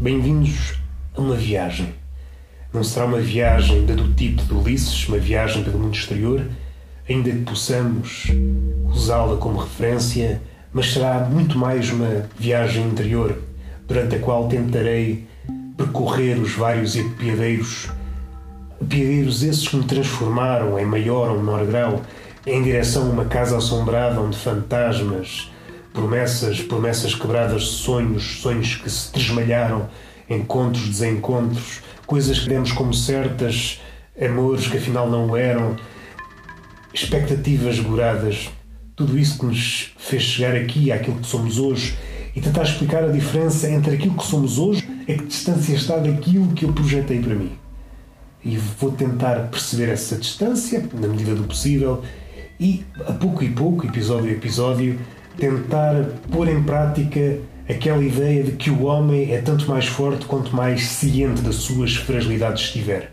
Bem-vindos a uma viagem. Não será uma viagem da do tipo de Ulisses, uma viagem pelo mundo exterior, ainda que possamos usá-la como referência, mas será muito mais uma viagem interior, durante a qual tentarei percorrer os vários epiadeiros, epiadeiros esses que me transformaram em maior ou menor grau em direção a uma casa assombrada onde fantasmas, promessas, promessas quebradas, sonhos, sonhos que se tresmalharam, encontros, desencontros, coisas que demos como certas, amores que afinal não eram, expectativas goradas, tudo isso que nos fez chegar aqui àquilo que somos hoje e tentar explicar a diferença entre aquilo que somos hoje e que distância está daquilo que eu projetei para mim. E vou tentar perceber essa distância, na medida do possível, e a pouco e pouco, episódio a episódio, tentar pôr em prática aquela ideia de que o homem é tanto mais forte quanto mais ciente das suas fragilidades estiver.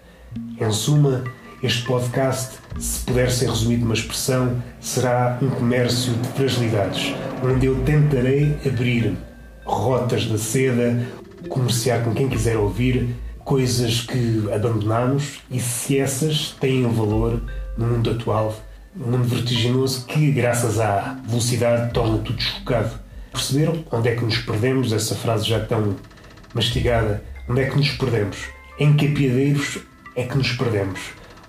Em suma, este podcast, se puder ser resumido numa expressão, será um comércio de fragilidades, onde eu tentarei abrir rotas da seda, comerciar com quem quiser ouvir coisas que abandonamos e se essas têm valor no mundo atual um mundo vertiginoso que, graças à velocidade, torna tudo chocado. Perceberam onde é que nos perdemos? Essa frase já tão mastigada. Onde é que nos perdemos? Em que apiadeiros é que nos perdemos?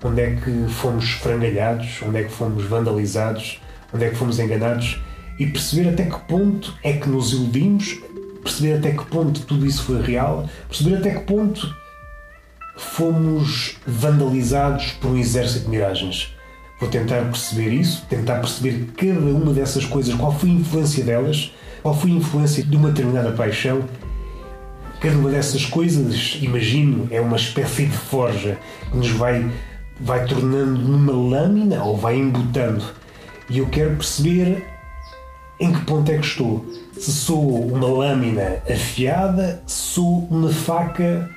Onde é que fomos frangalhados? Onde é que fomos vandalizados? Onde é que fomos enganados? E perceber até que ponto é que nos iludimos, perceber até que ponto tudo isso foi real, perceber até que ponto fomos vandalizados por um exército de miragens. Vou tentar perceber isso, tentar perceber cada uma dessas coisas, qual foi a influência delas, qual foi a influência de uma determinada paixão. Cada uma dessas coisas, imagino, é uma espécie de forja que nos vai, vai tornando numa lâmina ou vai embutando. E eu quero perceber em que ponto é que estou. Se sou uma lâmina afiada, se sou uma faca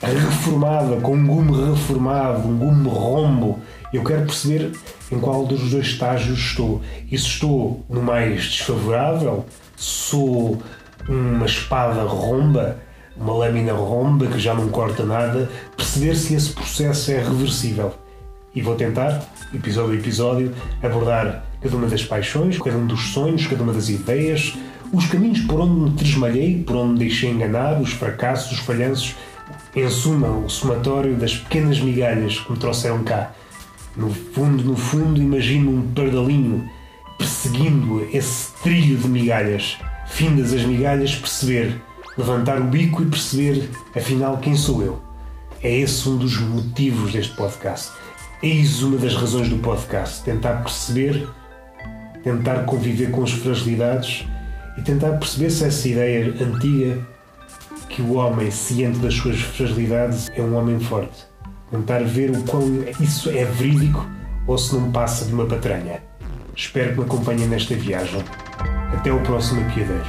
reformada, com um gume reformado, um gume rombo eu quero perceber em qual dos dois estágios estou. E se estou no mais desfavorável, sou uma espada romba, uma lâmina romba que já não corta nada, perceber se esse processo é reversível. E vou tentar, episódio a episódio, abordar cada uma das paixões, cada um dos sonhos, cada uma das ideias, os caminhos por onde me tresmalhei, por onde me deixei enganar, os fracassos, os falhanços, em suma, o somatório das pequenas migalhas que me trouxeram cá no fundo, no fundo, imagino um pardalinho perseguindo esse trilho de migalhas. Findas as migalhas, perceber, levantar o bico e perceber, afinal, quem sou eu. É esse um dos motivos deste podcast. Eis uma das razões do podcast. Tentar perceber, tentar conviver com as fragilidades e tentar perceber se essa ideia antiga que o homem, ciente das suas fragilidades, é um homem forte tentar ver o quão isso é verídico ou se não passa de uma patranha. Espero que me acompanhem nesta viagem. Até o próximo Piadeiro.